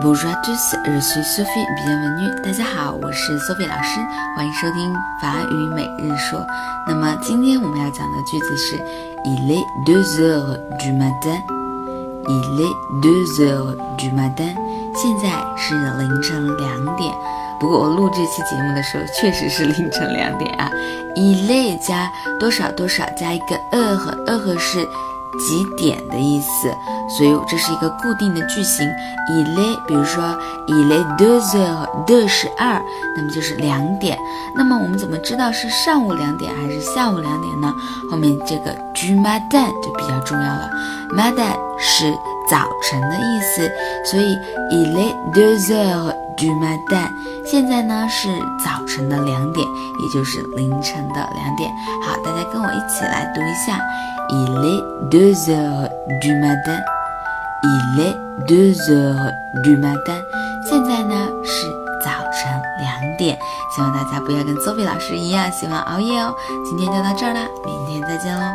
Bonjour à tous, je suis Sophie. Bienvenue. 大家好，我是 Sophie 老师，欢迎收听法语每日说。那么今天我们要讲的句子是 Il est deux heures du matin. Il est deux heures du matin. 现在是凌晨两点。不过我录这期节目的时候确实是凌晨两点啊。Il est 加多少多少加一个 heure，heure 是。几点的意思，所以这是一个固定的句型。il est，比如说 il est deux heures，de 是二，那么就是两点。那么我们怎么知道是上午两点还是下午两点呢？后面这个 du matin 就比较重要了。matin 是早晨的意思，所以 il est deux heures du matin。现在呢是早晨的两点，也就是凌晨的两点。好，大家跟我一起来读一下。Il est deux heures du matin. Il est deux heures du matin. 现在呢是早晨两点，希望大家不要跟 Sophie 老师一样喜欢熬夜哦。今天就到这儿啦，明天再见喽。